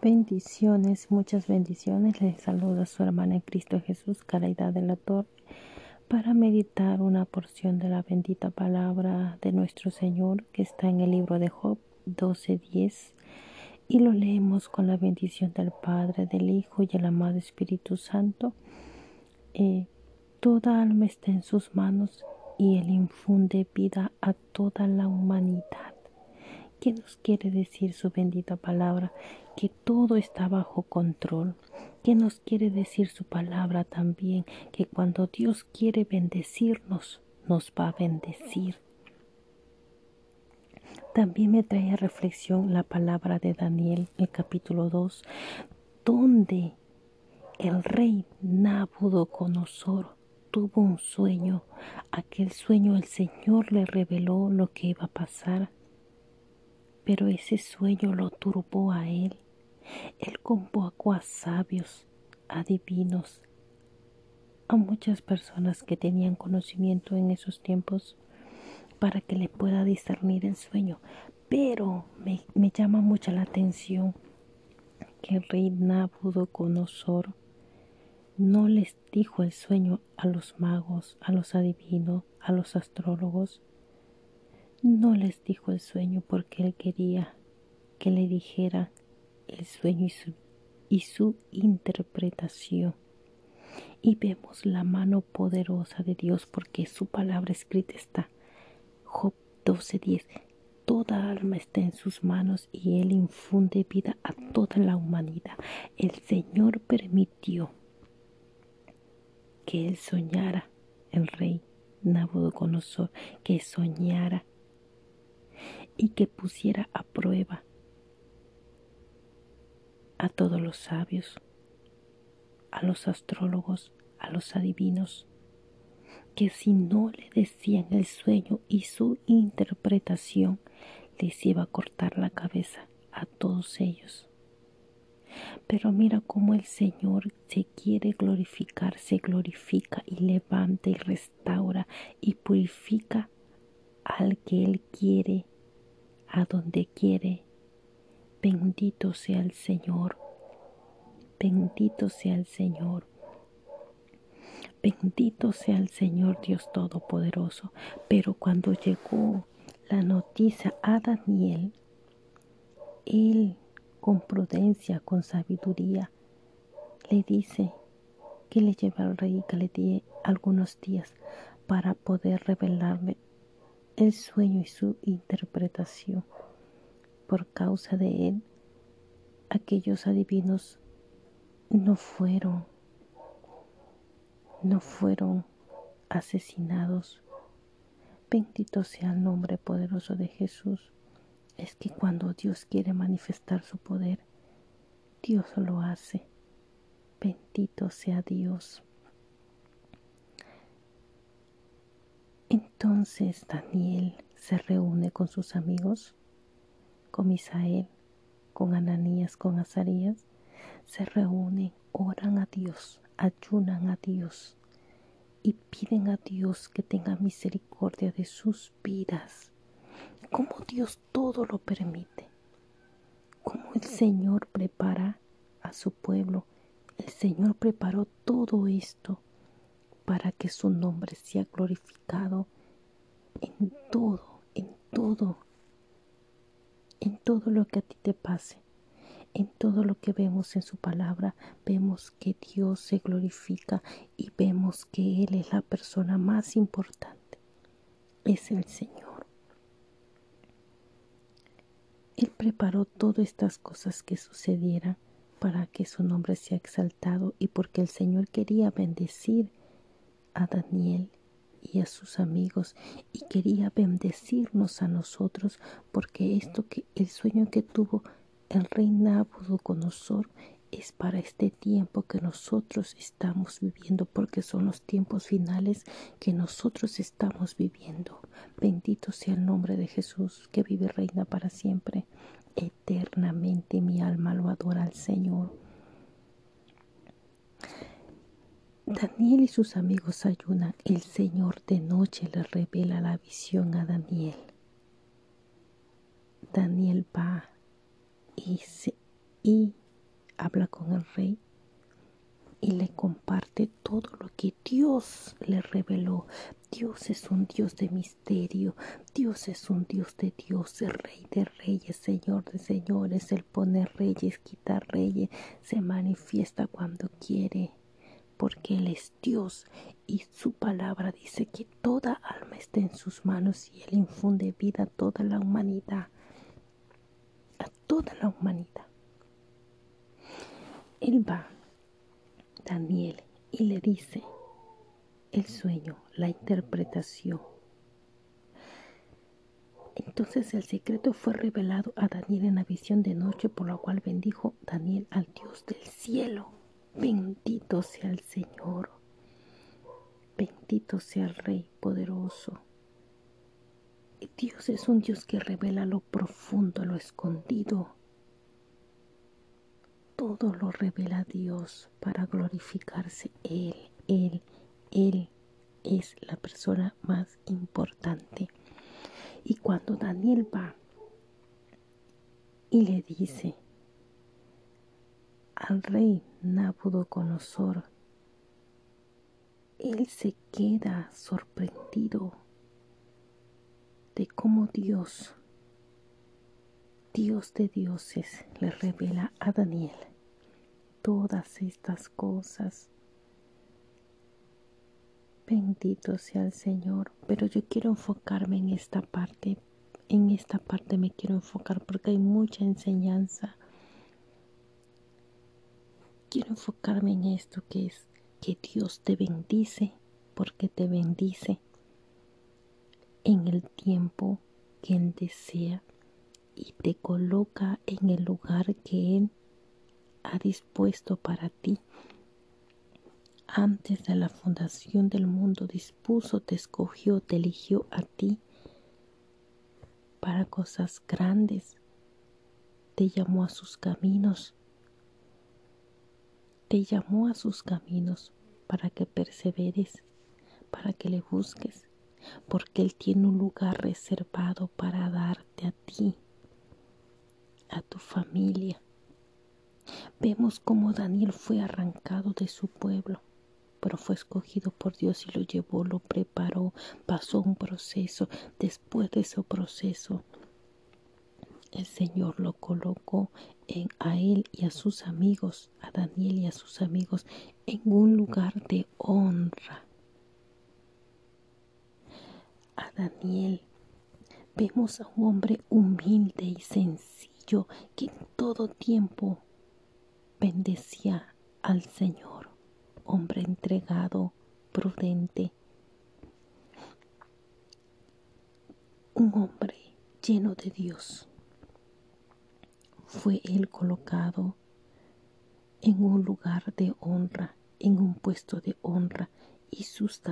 Bendiciones, muchas bendiciones. Les saluda su hermana en Cristo Jesús, Caridad de la Torre, para meditar una porción de la bendita palabra de nuestro Señor que está en el libro de Job 12:10 y lo leemos con la bendición del Padre, del Hijo y el amado Espíritu Santo. Eh, toda alma está en sus manos y Él infunde vida a toda la humanidad. ¿Qué nos quiere decir su bendita palabra? Que todo está bajo control. ¿Qué nos quiere decir su palabra también? Que cuando Dios quiere bendecirnos, nos va a bendecir. También me trae a reflexión la palabra de Daniel, el capítulo 2, donde el rey Nabucodonosor tuvo un sueño. Aquel sueño el Señor le reveló lo que iba a pasar pero ese sueño lo turbó a él. Él convocó a sabios, adivinos, a muchas personas que tenían conocimiento en esos tiempos para que le pueda discernir el sueño. Pero me, me llama mucha la atención que el rey Nabucodonosor no les dijo el sueño a los magos, a los adivinos, a los astrólogos, no les dijo el sueño porque él quería que le dijera el sueño y su, y su interpretación. Y vemos la mano poderosa de Dios porque su palabra escrita está. Job 12:10. Toda alma está en sus manos y Él infunde vida a toda la humanidad. El Señor permitió que Él soñara, el rey Nabucodonosor, que soñara y que pusiera a prueba a todos los sabios, a los astrólogos, a los adivinos, que si no le decían el sueño y su interpretación, les iba a cortar la cabeza a todos ellos. Pero mira cómo el Señor se quiere glorificar, se glorifica y levanta y restaura y purifica al que Él quiere a donde quiere. Bendito sea el Señor. Bendito sea el Señor. Bendito sea el Señor Dios Todopoderoso. Pero cuando llegó la noticia a Daniel, él con prudencia, con sabiduría, le dice que le lleva al rey que le dé algunos días para poder revelarle el sueño y su interpretación. Por causa de él, aquellos adivinos no fueron, no fueron asesinados. Bendito sea el nombre poderoso de Jesús. Es que cuando Dios quiere manifestar su poder, Dios lo hace. Bendito sea Dios. Entonces Daniel se reúne con sus amigos, con Misael, con Ananías, con Azarías, se reúnen, oran a Dios, ayunan a Dios y piden a Dios que tenga misericordia de sus vidas. Como Dios todo lo permite, como el Señor prepara a su pueblo, el Señor preparó todo esto para que su nombre sea glorificado en todo, en todo, en todo lo que a ti te pase, en todo lo que vemos en su palabra, vemos que Dios se glorifica y vemos que Él es la persona más importante, es el Señor. Él preparó todas estas cosas que sucedieran para que su nombre sea exaltado y porque el Señor quería bendecir a Daniel y a sus amigos y quería bendecirnos a nosotros porque esto que el sueño que tuvo el rey Nabucodonosor es para este tiempo que nosotros estamos viviendo porque son los tiempos finales que nosotros estamos viviendo. Bendito sea el nombre de Jesús que vive reina para siempre. Eternamente mi alma lo adora al Señor. Daniel y sus amigos ayunan. El Señor de noche le revela la visión a Daniel. Daniel va y se y habla con el rey y le comparte todo lo que Dios le reveló. Dios es un Dios de misterio, Dios es un Dios de Dios, el Rey de Reyes, Señor de Señores, el poner reyes, quitar reyes, se manifiesta cuando quiere, porque Él es Dios y su palabra dice que toda alma está en sus manos y Él infunde vida a toda la humanidad, a toda la humanidad. Él va Daniel y le dice el sueño, la interpretación. Entonces el secreto fue revelado a Daniel en la visión de noche, por la cual bendijo Daniel al Dios del cielo. Bendito sea el Señor. Bendito sea el Rey poderoso. Dios es un Dios que revela lo profundo, lo escondido todo lo revela Dios para glorificarse Él, Él, Él es la persona más importante. Y cuando Daniel va y le dice al rey Nabucodonosor, él se queda sorprendido de cómo Dios, Dios de dioses, le revela a Daniel todas estas cosas. Bendito sea el Señor, pero yo quiero enfocarme en esta parte. En esta parte me quiero enfocar porque hay mucha enseñanza. Quiero enfocarme en esto que es que Dios te bendice porque te bendice en el tiempo que Él desea y te coloca en el lugar que Él ha dispuesto para ti. Antes de la fundación del mundo dispuso, te escogió, te eligió a ti para cosas grandes. Te llamó a sus caminos. Te llamó a sus caminos para que perseveres, para que le busques, porque Él tiene un lugar reservado para darte a ti, a tu familia Vemos cómo Daniel fue arrancado de su pueblo, pero fue escogido por Dios y lo llevó, lo preparó, pasó un proceso. Después de ese proceso, el Señor lo colocó a él y a sus amigos, a Daniel y a sus amigos, en un lugar de honra. A Daniel vemos a un hombre humilde y sencillo que en todo tiempo bendecía al Señor, hombre entregado, prudente, un hombre lleno de Dios. Fue él colocado en un lugar de honra, en un puesto de honra, y sus,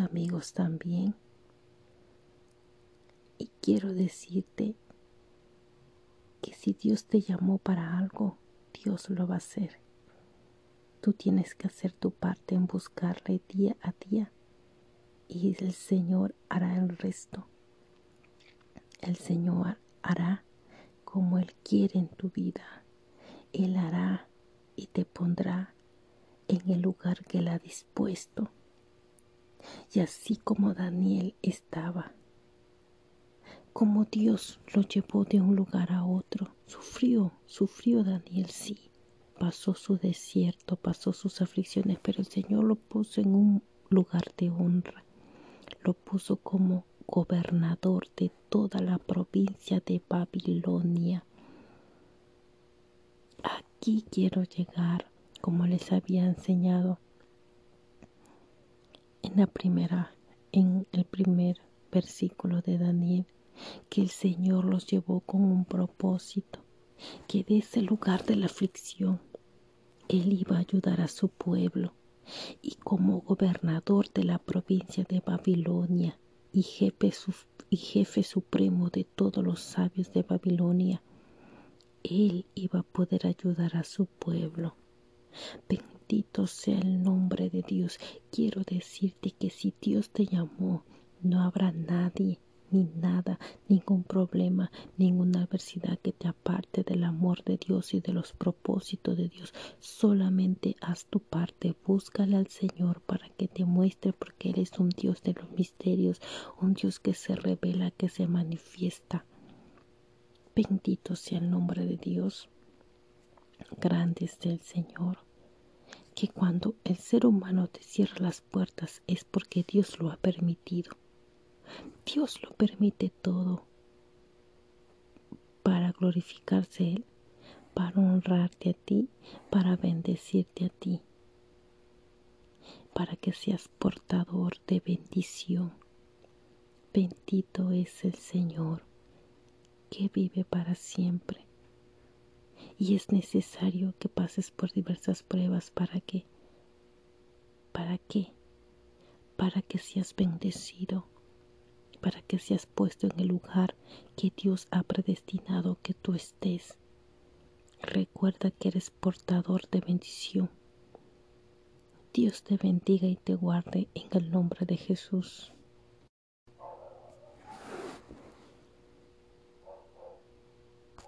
amigos también. Y quiero decirte que si Dios te llamó para algo, Dios lo va a hacer. Tú tienes que hacer tu parte en buscarle día a día y el Señor hará el resto. El Señor hará como Él quiere en tu vida. Él hará y te pondrá en el lugar que Él ha dispuesto. Y así como Daniel estaba como Dios lo llevó de un lugar a otro. Sufrió, sufrió Daniel, sí. Pasó su desierto, pasó sus aflicciones, pero el Señor lo puso en un lugar de honra. Lo puso como gobernador de toda la provincia de Babilonia. Aquí quiero llegar, como les había enseñado en la primera, en el primer versículo de Daniel que el Señor los llevó con un propósito, que de ese lugar de la aflicción Él iba a ayudar a su pueblo y como gobernador de la provincia de Babilonia y jefe, y jefe supremo de todos los sabios de Babilonia, Él iba a poder ayudar a su pueblo. Bendito sea el nombre de Dios. Quiero decirte que si Dios te llamó, no habrá nadie ni nada, ningún problema, ninguna adversidad que te aparte del amor de Dios y de los propósitos de Dios. Solamente haz tu parte, búscale al Señor para que te muestre porque Él es un Dios de los misterios, un Dios que se revela, que se manifiesta. Bendito sea el nombre de Dios. Grande es el Señor que cuando el ser humano te cierra las puertas es porque Dios lo ha permitido. Dios lo permite todo para glorificarse Él, para honrarte a ti, para bendecirte a ti, para que seas portador de bendición. Bendito es el Señor que vive para siempre y es necesario que pases por diversas pruebas para que, para qué, para que seas bendecido, para que seas puesto en el lugar que Dios ha predestinado que tú estés. Recuerda que eres portador de bendición. Dios te bendiga y te guarde en el nombre de Jesús.